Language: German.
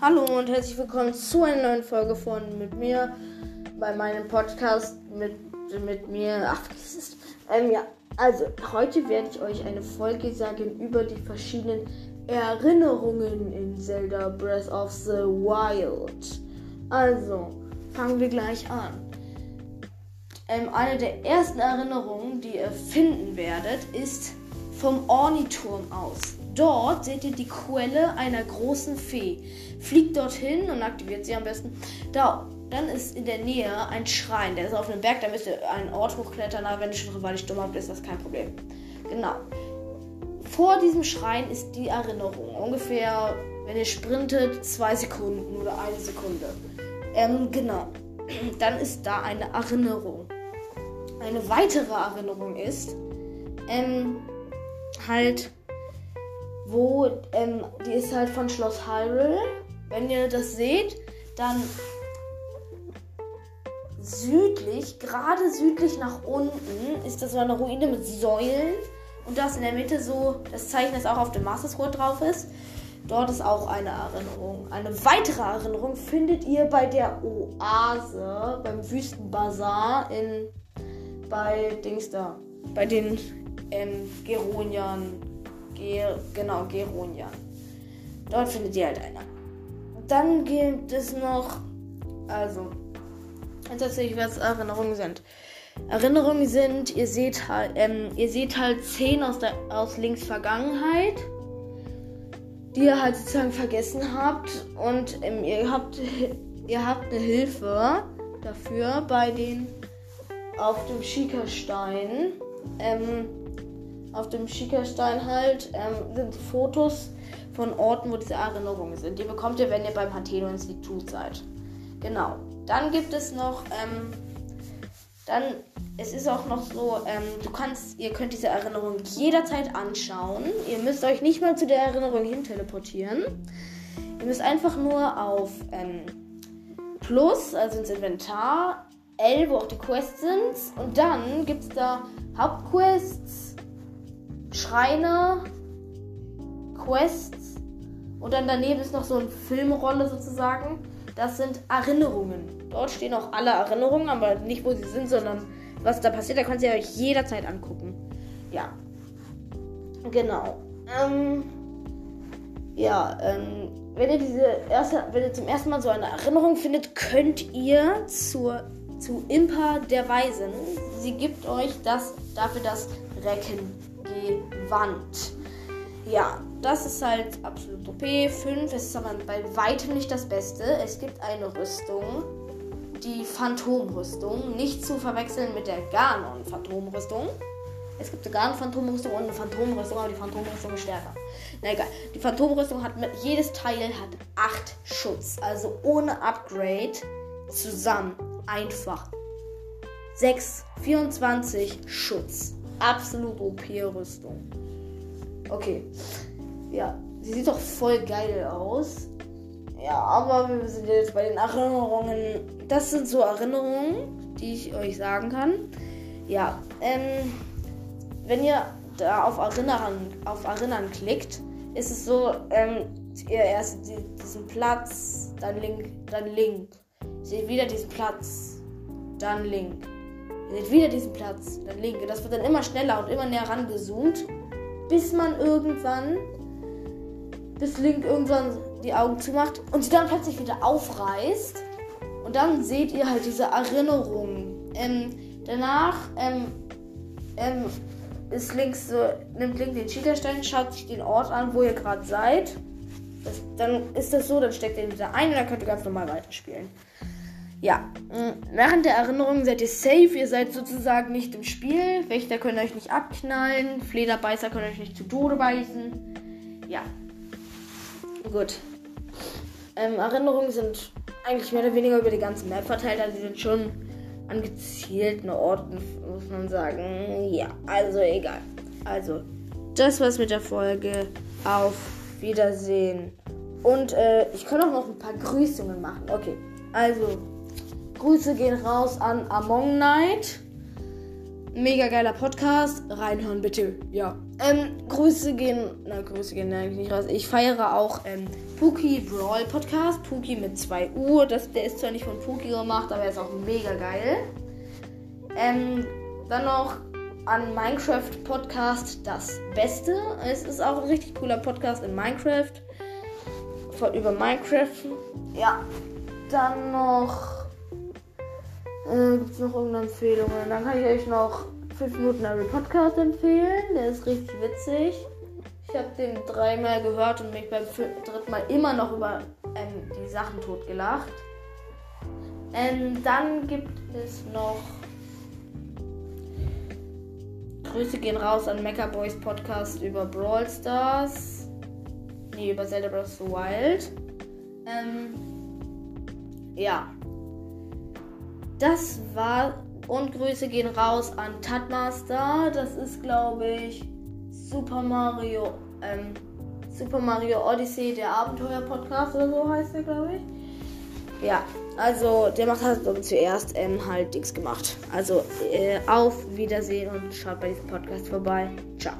Hallo und herzlich willkommen zu einer neuen Folge von mit mir bei meinem Podcast mit, mit mir. Ach, was ist ähm, ja, also heute werde ich euch eine Folge sagen über die verschiedenen Erinnerungen in Zelda Breath of the Wild. Also, fangen wir gleich an. Ähm, eine der ersten Erinnerungen, die ihr finden werdet, ist vom Orniturm aus. Dort seht ihr die Quelle einer großen Fee. Fliegt dorthin und aktiviert sie am besten. Da, dann ist in der Nähe ein Schrein. Der ist auf einem Berg, da müsst ihr einen Ort hochklettern. Aber wenn ihr schon ich dumm habt, ist das kein Problem. Genau. Vor diesem Schrein ist die Erinnerung. Ungefähr, wenn ihr sprintet, zwei Sekunden oder eine Sekunde. Ähm, genau. Dann ist da eine Erinnerung. Eine weitere Erinnerung ist, ähm, halt wo ähm, die ist halt von Schloss Hyrule. Wenn ihr das seht, dann südlich, gerade südlich nach unten, ist das so eine Ruine mit Säulen. Und das in der Mitte so das Zeichen, das auch auf dem Master Sword drauf ist. Dort ist auch eine Erinnerung. Eine weitere Erinnerung findet ihr bei der Oase, beim Wüstenbazar in bei Dings da, bei den ähm, Geronian Ger genau, Geronian. Dort findet ihr halt einer. Dann gibt es noch, also, jetzt erzähle ich, was Erinnerungen sind. Erinnerungen sind, ihr seht halt, ähm, ihr seht halt Szenen aus, der, aus Links Vergangenheit, die ihr halt sozusagen vergessen habt und ähm, ihr habt, ihr habt eine Hilfe dafür bei den auf dem Schiekerstein. Ähm, auf dem Schickerstein halt ähm, sind Fotos von Orten, wo diese Erinnerungen sind. Die bekommt ihr, wenn ihr beim Hateno-Institut seid. Genau. Dann gibt es noch, ähm, dann, es ist auch noch so, ähm, du kannst, ihr könnt diese Erinnerung jederzeit anschauen. Ihr müsst euch nicht mal zu der Erinnerung hin teleportieren. Ihr müsst einfach nur auf ähm, Plus, also ins Inventar, L, wo auch die Quests sind. Und dann gibt es da Hauptquests, Schreine, Quests und dann daneben ist noch so eine Filmrolle sozusagen. Das sind Erinnerungen. Dort stehen auch alle Erinnerungen, aber nicht wo sie sind, sondern was da passiert. Da könnt ihr euch jederzeit angucken. Ja. Genau. Ähm, ja, ähm, wenn ihr diese erste, wenn ihr zum ersten Mal so eine Erinnerung findet, könnt ihr zur, zu Impa der Weisen. Sie gibt euch das dafür das Recken Gewand. Ja, das ist halt absolut OP. 5 ist aber bei weitem nicht das Beste. Es gibt eine Rüstung, die Phantomrüstung. Nicht zu verwechseln mit der Ganon Phantomrüstung. Es gibt eine Ganon Phantomrüstung und eine Phantomrüstung, aber die Phantomrüstung ist stärker. Na egal. Die Phantomrüstung hat mit, jedes Teil hat 8 Schutz. Also ohne Upgrade zusammen einfach 6, 24 Schutz absolut OP-Rüstung. Okay. Ja, sie sieht doch voll geil aus. Ja, aber wir sind jetzt bei den Erinnerungen. Das sind so Erinnerungen, die ich euch sagen kann. Ja, ähm, wenn ihr da auf Erinnern, auf Erinnern klickt, ist es so, ähm, ihr erst diesen Platz, dann Link, dann Link. Seht wieder diesen Platz, dann Link. Ihr seht wieder diesen Platz, der linke. Das wird dann immer schneller und immer näher rangezoomt, bis man irgendwann, bis Link irgendwann die Augen zumacht und sie dann plötzlich wieder aufreißt. Und dann seht ihr halt diese Erinnerungen. Ähm, danach ähm, ähm, ist links so, nimmt Link den Cheaterstein, schaut sich den Ort an, wo ihr gerade seid. Das, dann ist das so, dann steckt ihr ihn wieder ein und dann könnt ihr ganz normal weiterspielen. Ja, mm, während der Erinnerung seid ihr safe, ihr seid sozusagen nicht im Spiel. Wächter können euch nicht abknallen, Flederbeißer können euch nicht zu Tode beißen. Ja. Gut. Ähm, Erinnerungen sind eigentlich mehr oder weniger über die ganze Map verteilt, also sie sind schon an gezielten Orten, muss man sagen. Ja, also egal. Also, das war's mit der Folge. Auf Wiedersehen. Und äh, ich kann auch noch ein paar Grüßungen machen. Okay, also Grüße gehen raus an Among Night. Mega geiler Podcast. Reinhören bitte. Ja. Ähm, Grüße gehen, na, Grüße gehen eigentlich nicht raus. Ich feiere auch ähm, Pookie Brawl Podcast. Pookie mit 2 U. Das, der ist zwar nicht von Pookie gemacht, aber er ist auch mega geil. Ähm, dann noch an Minecraft Podcast das Beste. Es ist auch ein richtig cooler Podcast in Minecraft. Von, über Minecraft. Ja. Dann noch. Äh, Gibt es noch irgendeine Empfehlung? Dann kann ich euch noch 5 Minuten Harry Podcast empfehlen. Der ist richtig witzig. Ich habe den dreimal gehört und mich beim dritten Mal immer noch über ähm, die Sachen totgelacht. Ähm, dann gibt es noch. Grüße gehen raus an Mecha Boys Podcast über Brawl Stars. Nee, über Zelda Breath of the Wild. Ähm, ja. Das war und Grüße gehen raus an Tatmaster. Das ist, glaube ich, Super Mario, ähm, Super Mario Odyssey, der Abenteuer-Podcast oder so heißt der, glaube ich. Ja, also der macht halt zuerst ähm, halt Dings gemacht. Also äh, auf Wiedersehen und schaut bei diesem Podcast vorbei. Ciao.